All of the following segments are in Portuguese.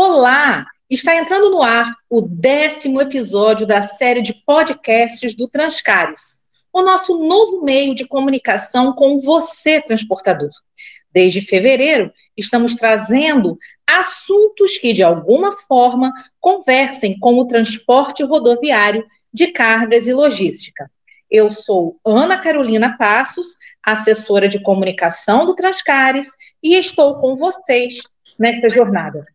Olá! Está entrando no ar o décimo episódio da série de podcasts do Transcares, o nosso novo meio de comunicação com você, transportador. Desde fevereiro, estamos trazendo assuntos que, de alguma forma, conversem com o transporte rodoviário de cargas e logística. Eu sou Ana Carolina Passos, assessora de comunicação do Transcares, e estou com vocês nesta jornada.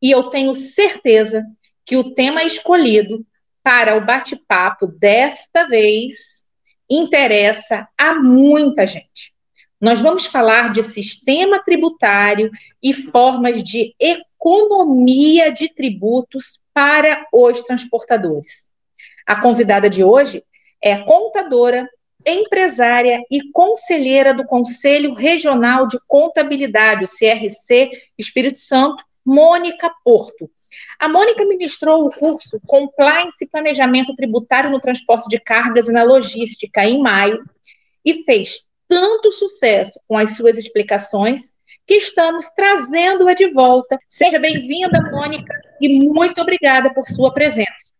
E eu tenho certeza que o tema escolhido para o bate-papo desta vez interessa a muita gente. Nós vamos falar de sistema tributário e formas de economia de tributos para os transportadores. A convidada de hoje é contadora, empresária e conselheira do Conselho Regional de Contabilidade, o CRC Espírito Santo, Mônica Porto. A Mônica ministrou o curso Compliance e Planejamento Tributário no Transporte de Cargas e na Logística em maio e fez tanto sucesso com as suas explicações que estamos trazendo-a de volta. Seja bem-vinda, Mônica, e muito obrigada por sua presença.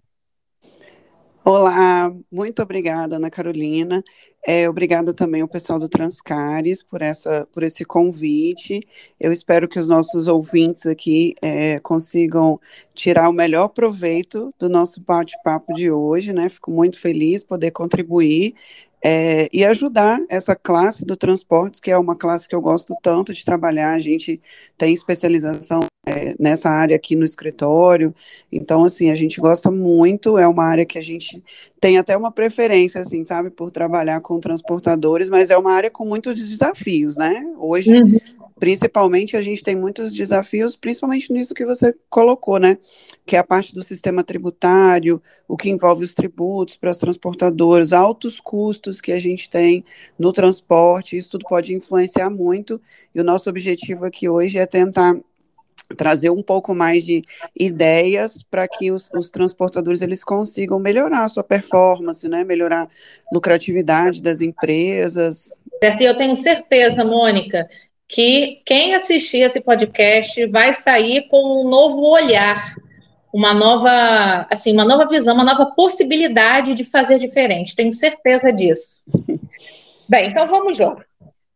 Olá, muito obrigada, Ana Carolina. É, obrigada também ao pessoal do Transcares por, essa, por esse convite. Eu espero que os nossos ouvintes aqui é, consigam tirar o melhor proveito do nosso bate-papo de hoje, né? Fico muito feliz poder contribuir é, e ajudar essa classe do transportes, que é uma classe que eu gosto tanto de trabalhar. A gente tem especialização é, nessa área aqui no escritório, então, assim, a gente gosta muito. É uma área que a gente tem até uma preferência, assim, sabe, por trabalhar com transportadores, mas é uma área com muitos desafios, né? Hoje, uhum principalmente a gente tem muitos desafios, principalmente nisso que você colocou, né? Que é a parte do sistema tributário, o que envolve os tributos para as transportadoras, altos custos que a gente tem no transporte, isso tudo pode influenciar muito. E o nosso objetivo aqui hoje é tentar trazer um pouco mais de ideias para que os, os, transportadores eles consigam melhorar a sua performance, né? Melhorar a lucratividade das empresas. Eu tenho certeza, Mônica, que quem assistir esse podcast vai sair com um novo olhar, uma nova, assim, uma nova visão, uma nova possibilidade de fazer diferente. Tenho certeza disso. Bem, então vamos lá.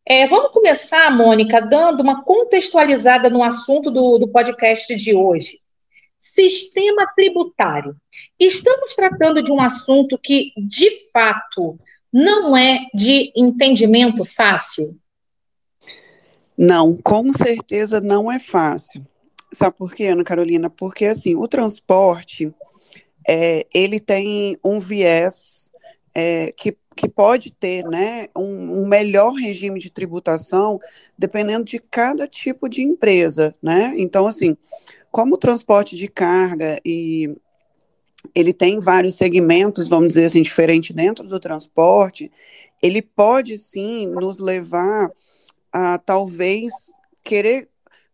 É, vamos começar, Mônica, dando uma contextualizada no assunto do, do podcast de hoje. Sistema tributário. Estamos tratando de um assunto que, de fato, não é de entendimento fácil. Não, com certeza não é fácil. Sabe por quê, Ana Carolina? Porque assim, o transporte é, ele tem um viés é, que, que pode ter né, um, um, melhor regime de tributação dependendo de cada tipo de empresa. Né? Então, assim, como o transporte de carga e ele tem vários segmentos, vamos dizer assim, diferentes dentro do transporte, ele pode sim nos levar a talvez querer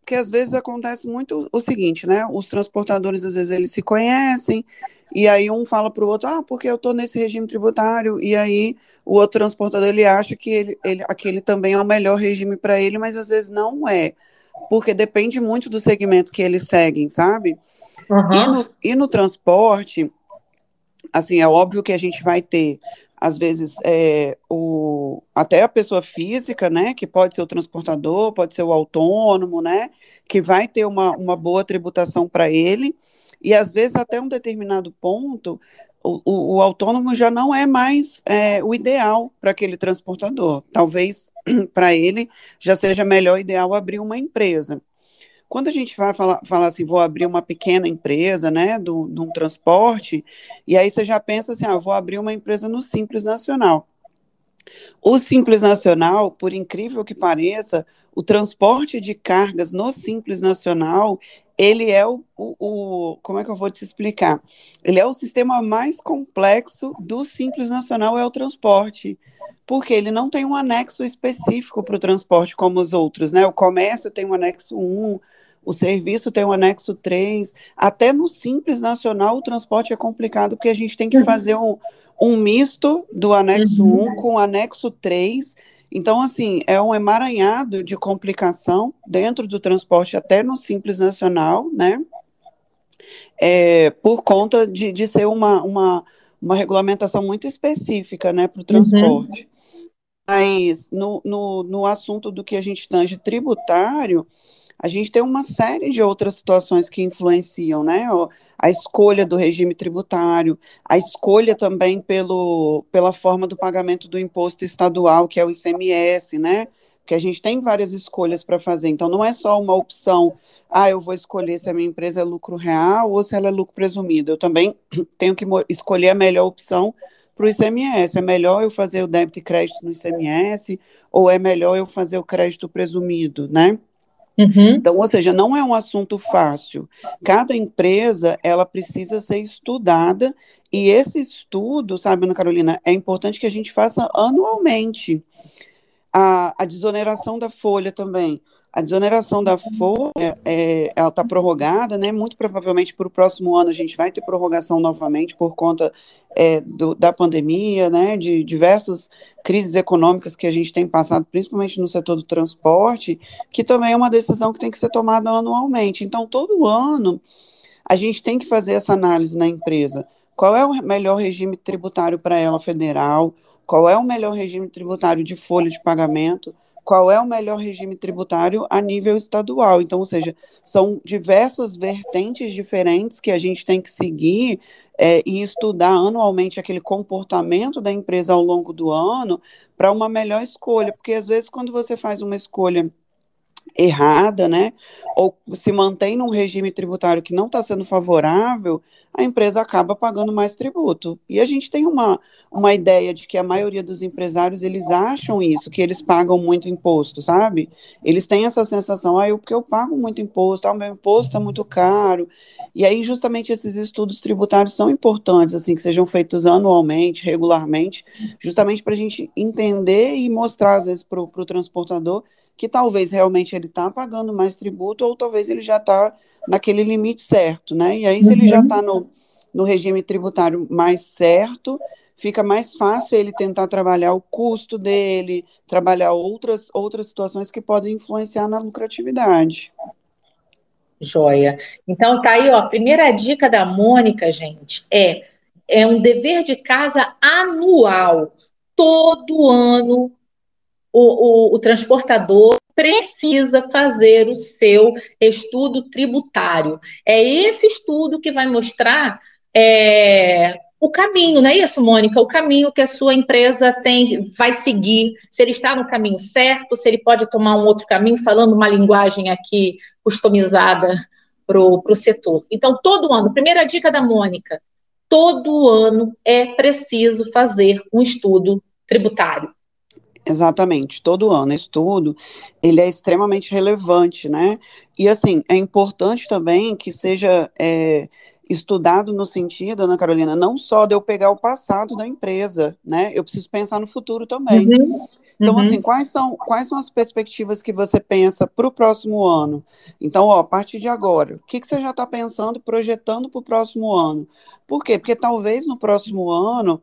porque às vezes acontece muito o seguinte, né? Os transportadores às vezes eles se conhecem e aí um fala para o outro, ah, porque eu estou nesse regime tributário e aí o outro transportador ele acha que ele, ele aquele também é o melhor regime para ele, mas às vezes não é, porque depende muito do segmento que eles seguem, sabe? Uhum. E, no, e no transporte, assim, é óbvio que a gente vai ter às vezes é, o, até a pessoa física, né, que pode ser o transportador, pode ser o autônomo, né, que vai ter uma, uma boa tributação para ele, e às vezes até um determinado ponto, o, o, o autônomo já não é mais é, o ideal para aquele transportador. Talvez para ele já seja melhor ideal abrir uma empresa. Quando a gente vai falar, falar assim, vou abrir uma pequena empresa, né, de um transporte, e aí você já pensa assim, ah, vou abrir uma empresa no Simples Nacional. O Simples Nacional, por incrível que pareça, o transporte de cargas no Simples Nacional, ele é o, o, o, como é que eu vou te explicar? Ele é o sistema mais complexo do Simples Nacional, é o transporte, porque ele não tem um anexo específico para o transporte como os outros, né? O comércio tem um anexo 1, o serviço tem o anexo 3, até no Simples Nacional o transporte é complicado, porque a gente tem que uhum. fazer um, um misto do anexo uhum. 1 com o anexo 3. Então, assim, é um emaranhado de complicação dentro do transporte, até no Simples Nacional, né? é, por conta de, de ser uma, uma, uma regulamentação muito específica né, para o uhum. transporte. Uhum. Mas no, no, no assunto do que a gente tange tributário, a gente tem uma série de outras situações que influenciam, né? A escolha do regime tributário, a escolha também pelo, pela forma do pagamento do imposto estadual, que é o ICMS, né? Porque a gente tem várias escolhas para fazer. Então, não é só uma opção, ah, eu vou escolher se a minha empresa é lucro real ou se ela é lucro presumido. Eu também tenho que escolher a melhor opção para o ICMS. É melhor eu fazer o débito e crédito no ICMS ou é melhor eu fazer o crédito presumido, né? Uhum. Então, ou seja, não é um assunto fácil. Cada empresa, ela precisa ser estudada e esse estudo, sabe, Ana Carolina, é importante que a gente faça anualmente. A, a desoneração da folha também. A desoneração da folha, é, ela está prorrogada, né? Muito provavelmente para o próximo ano a gente vai ter prorrogação novamente por conta é, do, da pandemia, né? De diversas crises econômicas que a gente tem passado, principalmente no setor do transporte, que também é uma decisão que tem que ser tomada anualmente. Então, todo ano a gente tem que fazer essa análise na empresa. Qual é o melhor regime tributário para ela federal? Qual é o melhor regime tributário de folha de pagamento? Qual é o melhor regime tributário a nível estadual. Então, ou seja, são diversas vertentes diferentes que a gente tem que seguir é, e estudar anualmente aquele comportamento da empresa ao longo do ano para uma melhor escolha. Porque às vezes, quando você faz uma escolha errada, né? Ou se mantém num regime tributário que não está sendo favorável, a empresa acaba pagando mais tributo. E a gente tem uma, uma ideia de que a maioria dos empresários, eles acham isso, que eles pagam muito imposto, sabe? Eles têm essa sensação, ah, eu, porque eu pago muito imposto, ah, o meu imposto é muito caro. E aí, justamente, esses estudos tributários são importantes, assim, que sejam feitos anualmente, regularmente, justamente para a gente entender e mostrar, às vezes, para o transportador que talvez realmente ele está pagando mais tributo ou talvez ele já está naquele limite certo, né? E aí, se uhum. ele já está no, no regime tributário mais certo, fica mais fácil ele tentar trabalhar o custo dele, trabalhar outras, outras situações que podem influenciar na lucratividade. Joia. Então tá aí, ó. A primeira dica da Mônica, gente, é é um dever de casa anual. Todo ano o, o, o transportador precisa fazer o seu estudo tributário. É esse estudo que vai mostrar é, o caminho, não é isso, Mônica? O caminho que a sua empresa tem, vai seguir, se ele está no caminho certo, se ele pode tomar um outro caminho, falando uma linguagem aqui customizada para o setor. Então, todo ano, primeira dica da Mônica, todo ano é preciso fazer um estudo tributário. Exatamente, todo ano. estudo ele é extremamente relevante, né? E assim, é importante também que seja é, estudado no sentido, Ana Carolina, não só de eu pegar o passado da empresa, né? Eu preciso pensar no futuro também. Uhum. Então, uhum. assim, quais são, quais são as perspectivas que você pensa para o próximo ano? Então, ó, a partir de agora, o que, que você já está pensando, projetando para o próximo ano? Por quê? Porque talvez no próximo ano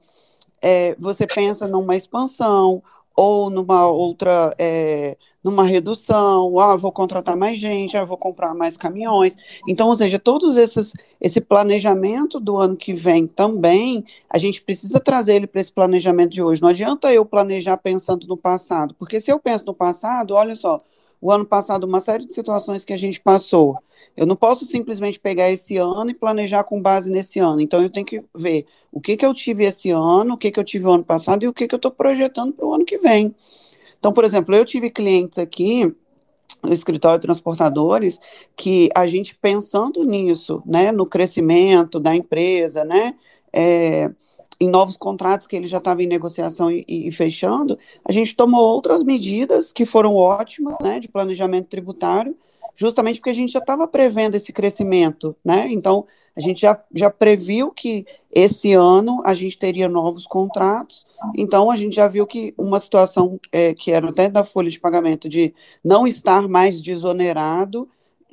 é, você pensa numa expansão ou numa outra, é, numa redução, ah, vou contratar mais gente, ah, vou comprar mais caminhões. Então, ou seja, todos esses, esse planejamento do ano que vem também, a gente precisa trazer ele para esse planejamento de hoje. Não adianta eu planejar pensando no passado, porque se eu penso no passado, olha só, o ano passado, uma série de situações que a gente passou. Eu não posso simplesmente pegar esse ano e planejar com base nesse ano. Então, eu tenho que ver o que, que eu tive esse ano, o que, que eu tive o ano passado e o que, que eu estou projetando para o ano que vem. Então, por exemplo, eu tive clientes aqui no escritório transportadores que a gente pensando nisso, né, no crescimento da empresa, né, é, em novos contratos que ele já estava em negociação e, e, fechando, a gente tomou outras medidas que foram ótimas, né, de planejamento tributário, justamente porque a gente já estava prevendo esse crescimento, né? Então, a gente já, já previu que esse ano a gente teria novos contratos, então a gente já viu que uma situação é, que era até da folha de pagamento de não estar mais desonerado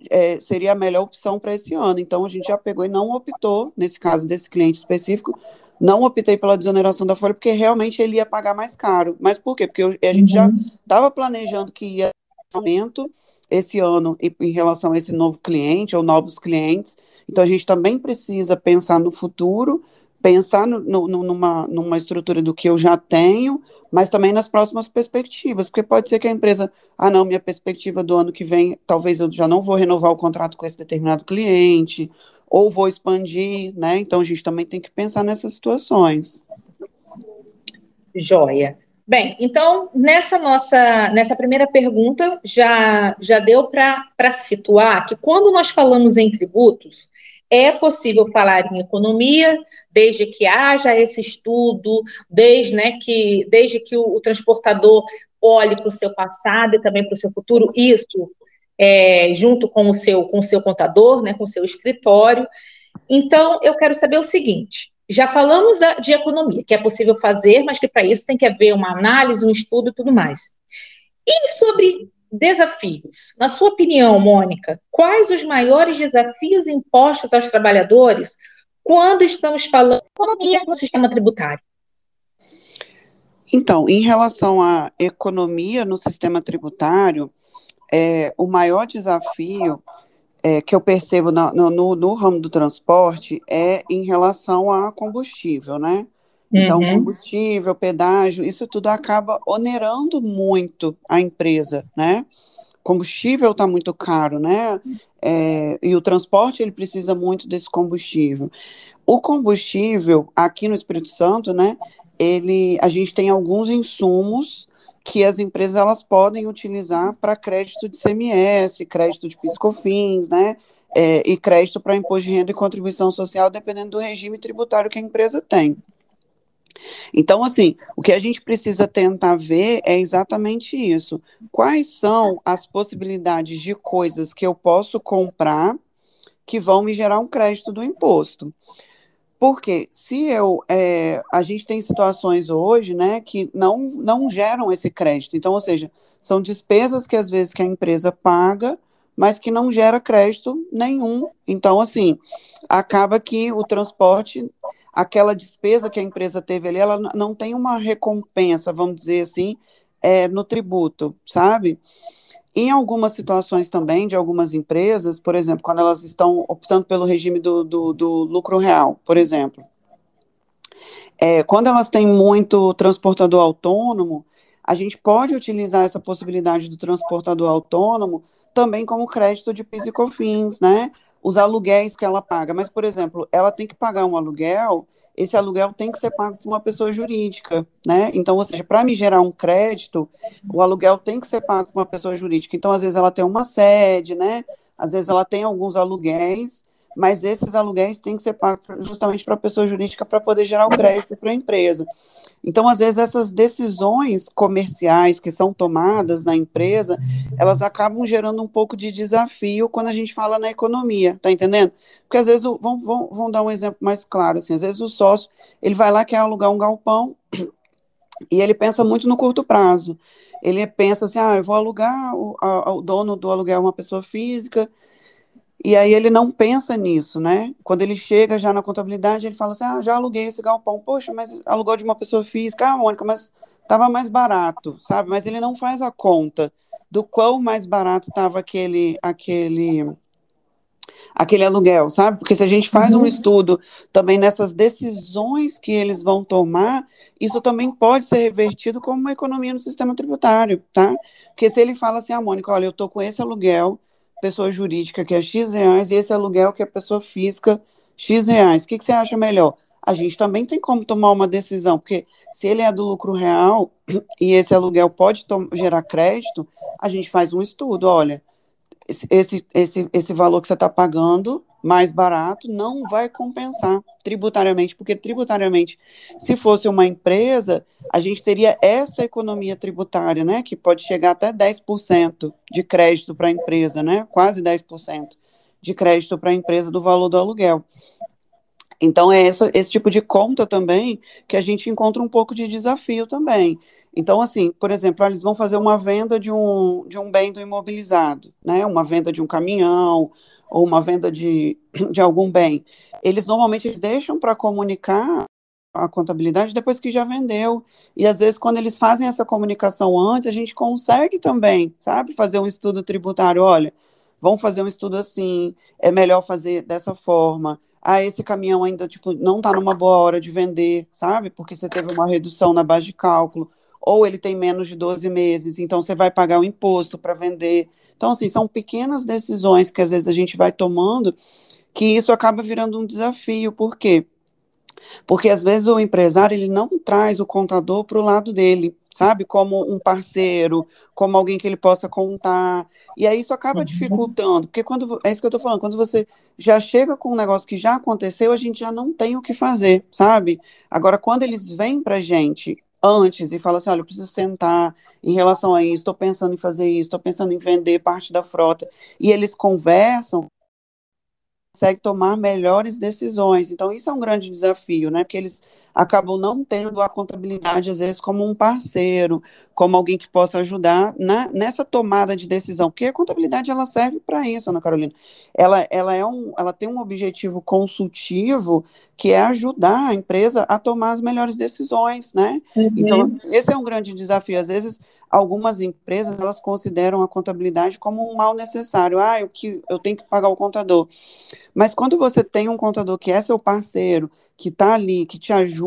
é, seria a melhor opção para esse ano. Então, a gente já pegou e não optou, nesse caso desse cliente específico, não optei pela desoneração da folha, porque realmente ele ia pagar mais caro. Mas por quê? Porque eu, a gente uhum. já estava planejando que ia aumento, esse ano em relação a esse novo cliente ou novos clientes. Então, a gente também precisa pensar no futuro, pensar no, no, numa, numa estrutura do que eu já tenho, mas também nas próximas perspectivas, porque pode ser que a empresa, ah, não, minha perspectiva do ano que vem, talvez eu já não vou renovar o contrato com esse determinado cliente, ou vou expandir, né? Então, a gente também tem que pensar nessas situações. Joia. Bem, então, nessa nossa, nessa primeira pergunta, já, já deu para situar que quando nós falamos em tributos, é possível falar em economia, desde que haja esse estudo, desde, né, que, desde que o, o transportador olhe para o seu passado e também para o seu futuro, isso é, junto com o seu com o seu contador, né, com o seu escritório. Então, eu quero saber o seguinte: já falamos da, de economia, que é possível fazer, mas que para isso tem que haver uma análise, um estudo e tudo mais. E sobre desafios? Na sua opinião, Mônica, quais os maiores desafios impostos aos trabalhadores quando estamos falando economia no sistema tributário? Então, em relação à economia no sistema tributário, é, o maior desafio é, que eu percebo no, no, no, ramo do transporte é em relação a combustível, né? Então, uhum. combustível, pedágio, isso tudo acaba onerando muito a empresa, né? Combustível está muito caro, né? É, e o transporte ele precisa muito desse combustível. O combustível aqui no Espírito Santo, né? Ele, a gente tem alguns insumos que as empresas elas podem utilizar para crédito de CMS, crédito de piscofins, né? É, e crédito para imposto de renda e contribuição social, dependendo do regime tributário que a empresa tem. Então, assim, o que a gente precisa tentar ver é exatamente isso. Quais são as possibilidades de coisas que eu posso comprar que vão me gerar um crédito do imposto? Porque se eu, é, a gente tem situações hoje, né, que não, não geram esse crédito. Então, ou seja, são despesas que às vezes que a empresa paga, mas que não gera crédito nenhum. Então, assim, acaba que o transporte, aquela despesa que a empresa teve ali, ela não tem uma recompensa, vamos dizer assim, é, no tributo, sabe? Em algumas situações também de algumas empresas, por exemplo, quando elas estão optando pelo regime do, do, do lucro real, por exemplo, é, quando elas têm muito transportador autônomo, a gente pode utilizar essa possibilidade do transportador autônomo também como crédito de PIS e COFINS, né? Os aluguéis que ela paga. Mas, por exemplo, ela tem que pagar um aluguel esse aluguel tem que ser pago por uma pessoa jurídica, né? Então, ou seja, para me gerar um crédito, o aluguel tem que ser pago por uma pessoa jurídica. Então, às vezes ela tem uma sede, né? Às vezes ela tem alguns aluguéis, mas esses aluguéis têm que ser pagos justamente para a pessoa jurídica para poder gerar o crédito para a empresa. Então, às vezes, essas decisões comerciais que são tomadas na empresa, elas acabam gerando um pouco de desafio quando a gente fala na economia, tá entendendo? Porque às vezes, vamos, vamos, vamos dar um exemplo mais claro, assim, às vezes o sócio, ele vai lá, quer alugar um galpão, e ele pensa muito no curto prazo. Ele pensa assim, ah, eu vou alugar, o, a, o dono do aluguel é uma pessoa física, e aí ele não pensa nisso, né? Quando ele chega já na contabilidade, ele fala assim: ah, já aluguei esse galpão. Poxa, mas alugou de uma pessoa física, ah, Mônica, mas estava mais barato, sabe? Mas ele não faz a conta do quão mais barato estava aquele, aquele, aquele aluguel, sabe? Porque se a gente faz uhum. um estudo também nessas decisões que eles vão tomar, isso também pode ser revertido como uma economia no sistema tributário, tá? Porque se ele fala assim, ah, Mônica, olha, eu estou com esse aluguel pessoa jurídica que é X reais e esse aluguel que é pessoa física X reais. O que, que você acha melhor? A gente também tem como tomar uma decisão, porque se ele é do lucro real e esse aluguel pode gerar crédito, a gente faz um estudo. Olha, esse, esse, esse valor que você está pagando mais barato não vai compensar tributariamente, porque tributariamente, se fosse uma empresa, a gente teria essa economia tributária, né, que pode chegar até 10% de crédito para a empresa, né, quase 10% de crédito para a empresa do valor do aluguel. Então, é esse tipo de conta também que a gente encontra um pouco de desafio também. Então, assim, por exemplo, eles vão fazer uma venda de um, de um bem do imobilizado, né? Uma venda de um caminhão ou uma venda de, de algum bem. Eles normalmente eles deixam para comunicar a contabilidade depois que já vendeu. E às vezes, quando eles fazem essa comunicação antes, a gente consegue também, sabe, fazer um estudo tributário. Olha, vamos fazer um estudo assim, é melhor fazer dessa forma. Ah, esse caminhão ainda tipo, não está numa boa hora de vender, sabe? Porque você teve uma redução na base de cálculo, ou ele tem menos de 12 meses, então você vai pagar o imposto para vender. Então, assim, são pequenas decisões que às vezes a gente vai tomando que isso acaba virando um desafio. Por quê? Porque às vezes o empresário ele não traz o contador para o lado dele, sabe? Como um parceiro, como alguém que ele possa contar. E aí isso acaba uhum. dificultando, porque quando é isso que eu estou falando, quando você já chega com um negócio que já aconteceu, a gente já não tem o que fazer, sabe? Agora, quando eles vêm para a gente antes e falam assim, olha, eu preciso sentar em relação a isso, estou pensando em fazer isso, estou pensando em vender parte da frota, e eles conversam, consegue tomar melhores decisões. Então, isso é um grande desafio, né? Porque eles acabam não tendo a contabilidade, às vezes, como um parceiro, como alguém que possa ajudar na, nessa tomada de decisão, porque a contabilidade ela serve para isso, Ana Carolina. Ela, ela, é um, ela tem um objetivo consultivo que é ajudar a empresa a tomar as melhores decisões, né? Uhum. Então, esse é um grande desafio. Às vezes, algumas empresas elas consideram a contabilidade como um mal necessário. Ah, eu, que, eu tenho que pagar o contador. Mas quando você tem um contador que é seu parceiro, que está ali, que te ajuda,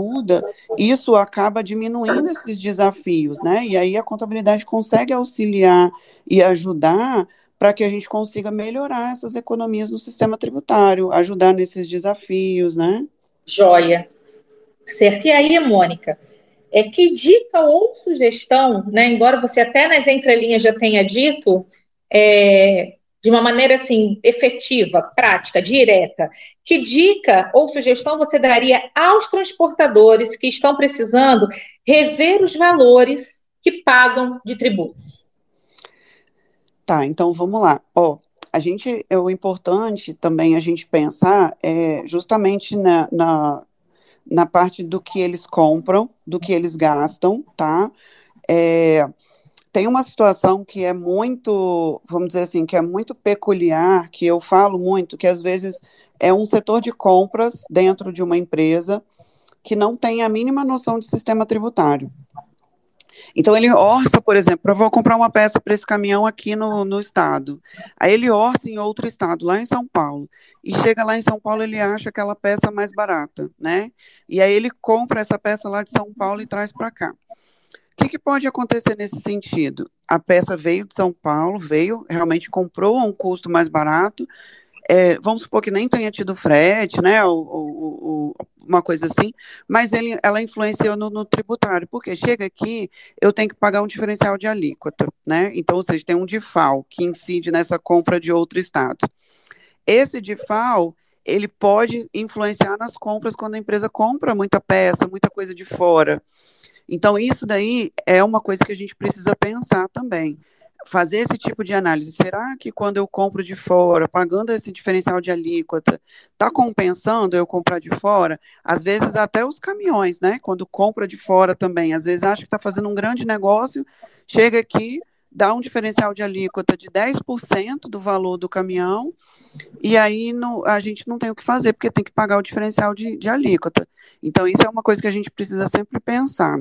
isso acaba diminuindo esses desafios, né? E aí a contabilidade consegue auxiliar e ajudar para que a gente consiga melhorar essas economias no sistema tributário, ajudar nesses desafios, né? Joia. Certo. E aí, Mônica, é que dica ou sugestão, né? Embora você até nas entrelinhas já tenha dito, é, de uma maneira assim efetiva, prática, direta, que dica ou sugestão você daria aos transportadores que estão precisando rever os valores que pagam de tributos? Tá, então vamos lá. Ó, a gente, é o importante também a gente pensar é justamente na, na, na parte do que eles compram, do que eles gastam, tá? É, tem uma situação que é muito, vamos dizer assim, que é muito peculiar, que eu falo muito, que às vezes é um setor de compras dentro de uma empresa que não tem a mínima noção de sistema tributário. Então ele orça, por exemplo, eu vou comprar uma peça para esse caminhão aqui no, no estado. Aí ele orça em outro estado, lá em São Paulo. E chega lá em São Paulo, ele acha aquela peça mais barata, né? E aí ele compra essa peça lá de São Paulo e traz para cá. O que, que, pode acontecer nesse sentido? A peça veio de São Paulo, veio, realmente comprou a um custo mais barato. É, vamos supor que nem tenha tido frete, né, ou, ou, ou uma coisa assim, mas ele, ela influenciou no, no, tributário, porque chega aqui, eu tenho que pagar um diferencial de alíquota, né? Então, ou seja, tem um DIFAL que incide nessa compra de outro estado. Esse DIFAL, ele pode influenciar nas compras quando a empresa compra muita peça, muita coisa de fora. Então, isso daí é uma coisa que a gente precisa pensar também. Fazer esse tipo de análise. Será que quando eu compro de fora, pagando esse diferencial de alíquota, está compensando eu comprar de fora? Às vezes, até os caminhões, né? Quando compra de fora também. Às vezes, acha que está fazendo um grande negócio, chega aqui, dá um diferencial de alíquota de 10% do valor do caminhão, e aí no, a gente não tem o que fazer, porque tem que pagar o diferencial de, de alíquota. Então, isso é uma coisa que a gente precisa sempre pensar.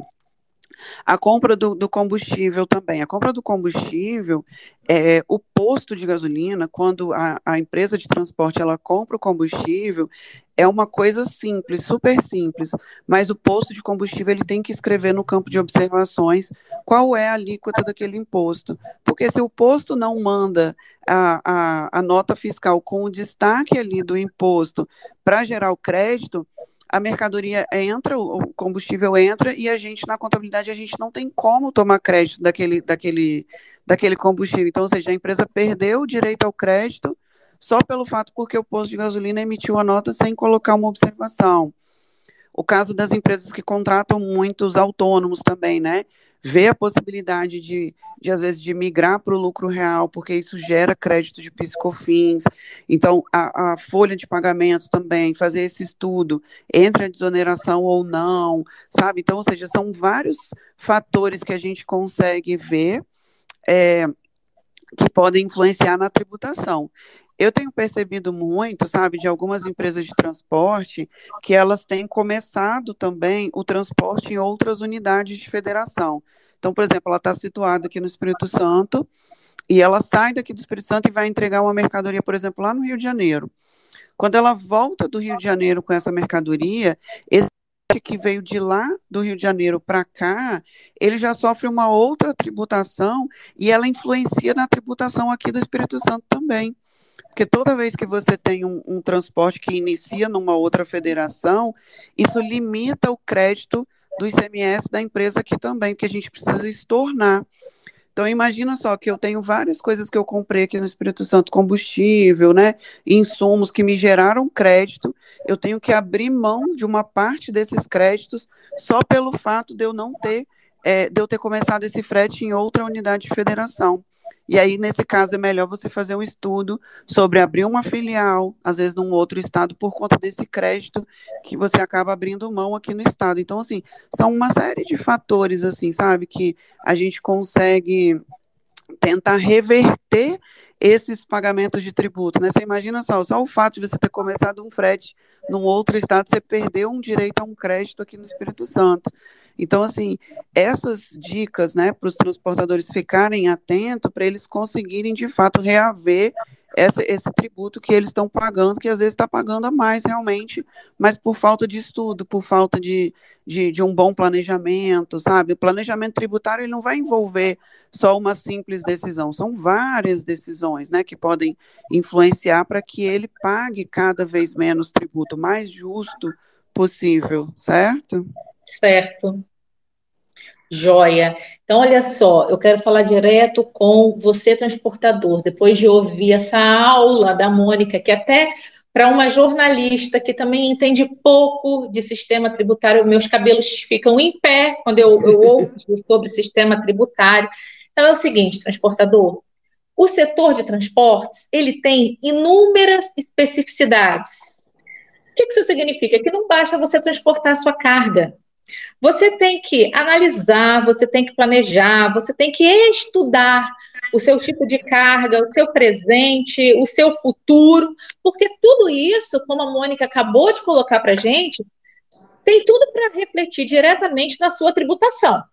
A compra do, do, combustível também. A compra do combustível, é, o posto de gasolina, quando a, a, empresa de transporte ela compra o combustível, é uma coisa simples, super simples. Mas o posto de combustível ele tem que escrever no campo de observações qual é a alíquota daquele imposto. Porque se o posto não manda a, a, a nota fiscal com o destaque ali do imposto para gerar o crédito, a mercadoria entra, o combustível entra e a gente na contabilidade a gente não tem como tomar crédito daquele daquele daquele combustível. Então, ou seja, a empresa perdeu o direito ao crédito só pelo fato porque o posto de gasolina emitiu a nota sem colocar uma observação. O caso das empresas que contratam muitos autônomos também, né? Vê a possibilidade de, de às vezes, de migrar para o lucro real, porque isso gera crédito de piscofins. Então, a, a, folha de pagamento também, fazer esse estudo entre a desoneração ou não, sabe? Então, ou seja, são vários fatores que a gente consegue ver é, que podem influenciar na tributação. Eu tenho percebido muito, sabe, de algumas empresas de transporte, que elas têm começado também o transporte em outras unidades de federação. Então, por exemplo, ela está situada aqui no Espírito Santo, e ela sai daqui do Espírito Santo e vai entregar uma mercadoria, por exemplo, lá no Rio de Janeiro. Quando ela volta do Rio de Janeiro com essa mercadoria, esse que veio de lá do Rio de Janeiro para cá, ele já sofre uma outra tributação e ela influencia na tributação aqui do Espírito Santo também. Porque toda vez que você tem um, um transporte que inicia numa outra federação, isso limita o crédito do ICMS da empresa aqui também, que a gente precisa estornar. Então, imagina só que eu tenho várias coisas que eu comprei aqui no Espírito Santo, combustível, né, insumos que me geraram crédito, eu tenho que abrir mão de uma parte desses créditos só pelo fato de eu não ter, é, de eu ter começado esse frete em outra unidade de federação. E aí, nesse caso, é melhor você fazer um estudo sobre abrir uma filial, às vezes num outro estado, por conta desse crédito que você acaba abrindo mão aqui no estado. Então, assim, são uma série de fatores, assim, sabe, que a gente consegue tentar reverter esses pagamentos de tributo, né? Você imagina só, só o fato de você ter começado um frete num outro estado, você perdeu um direito a um crédito aqui no Espírito Santo. Então, assim, essas dicas, né, para os transportadores ficarem atentos, para eles conseguirem, de fato, reaver essa, esse tributo que eles estão pagando, que às vezes está pagando a mais realmente, mas por falta de estudo, por falta de, de, de, um bom planejamento, sabe? O planejamento tributário ele não vai envolver só uma simples decisão, são várias decisões né, que podem influenciar para que ele pague cada vez menos tributo, mais justo possível, certo? Certo. Joia. Então, olha só, eu quero falar direto com você, transportador, depois de ouvir essa aula da Mônica, que até para uma jornalista que também entende pouco de sistema tributário, meus cabelos ficam em pé quando eu, eu ouço sobre sistema tributário. Então, é o seguinte, transportador, o setor de transportes, ele tem inúmeras especificidades. O que isso significa? Que não basta você transportar a sua carga. Você tem que analisar, você tem que planejar, você tem que estudar o seu tipo de carga, o seu presente, o seu futuro, porque tudo isso, como a Mônica acabou de colocar para gente, tem tudo para refletir diretamente na sua tributação.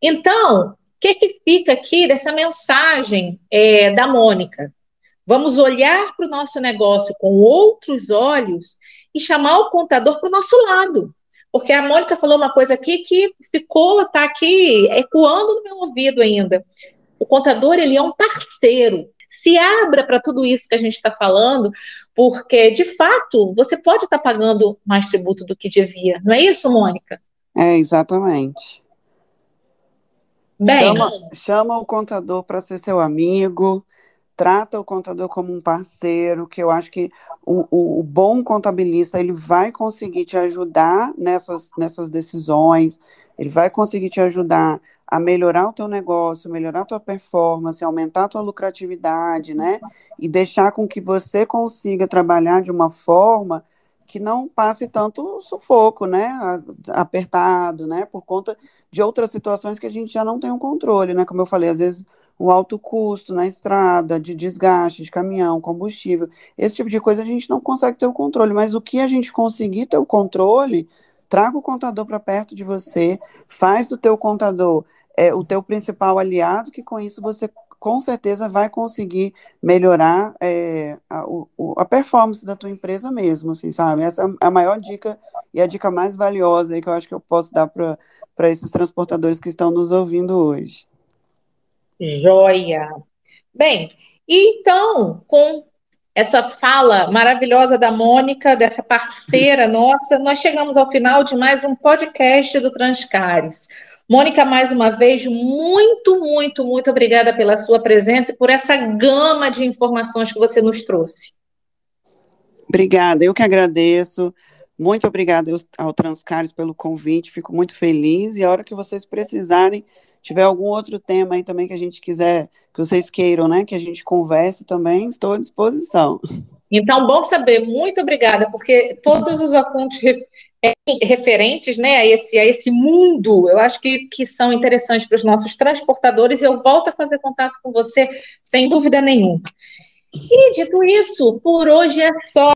Então, o que, que fica aqui dessa mensagem é, da Mônica? Vamos olhar para o nosso negócio com outros olhos e chamar o contador para o nosso lado. Porque a Mônica falou uma coisa aqui que ficou, está aqui ecoando no meu ouvido ainda. O contador, ele é um parceiro. Se abra para tudo isso que a gente está falando, porque, de fato, você pode estar tá pagando mais tributo do que devia. Não é isso, Mônica? É, exatamente. Bem, chama, chama o contador para ser seu amigo, trata o contador como um parceiro, que eu acho que o, o, o, bom contabilista ele vai conseguir te ajudar nessas, nessas decisões, ele vai conseguir te ajudar a melhorar o teu negócio, melhorar a tua performance, aumentar a tua lucratividade, né? E deixar com que você consiga trabalhar de uma forma que não passe tanto sufoco, né? Apertado, né? Por conta de outras situações que a gente já não tem o um controle, né? Como eu falei, às vezes o alto custo na estrada, de desgaste de caminhão, combustível, esse tipo de coisa a gente não consegue ter o controle, mas o que a gente conseguir ter o controle, traga o contador para perto de você, faz do teu contador é, o teu principal aliado, que com isso você com certeza vai conseguir melhorar é, a, o, a, performance da tua empresa mesmo, assim, sabe? Essa é a maior dica e a dica mais valiosa que eu acho que eu posso dar para esses transportadores que estão nos ouvindo hoje. Joia. Bem, e então, com essa fala maravilhosa da Mônica, dessa parceira nossa, nós chegamos ao final de mais um podcast do Transcares. Mônica, mais uma vez, muito, muito, muito obrigada pela sua presença e por essa gama de informações que você nos trouxe. Obrigada, eu que agradeço. Muito obrigada ao Transcares pelo convite, fico muito feliz e a hora que vocês precisarem, tiver algum outro tema aí também que a gente quiser, que vocês queiram, né, que a gente converse também, estou à disposição. Então, bom saber, muito obrigada, porque todos os assuntos é, referentes né, a, esse, a esse mundo, eu acho que, que são interessantes para os nossos transportadores, eu volto a fazer contato com você, sem dúvida nenhuma. E dito isso, por hoje é só.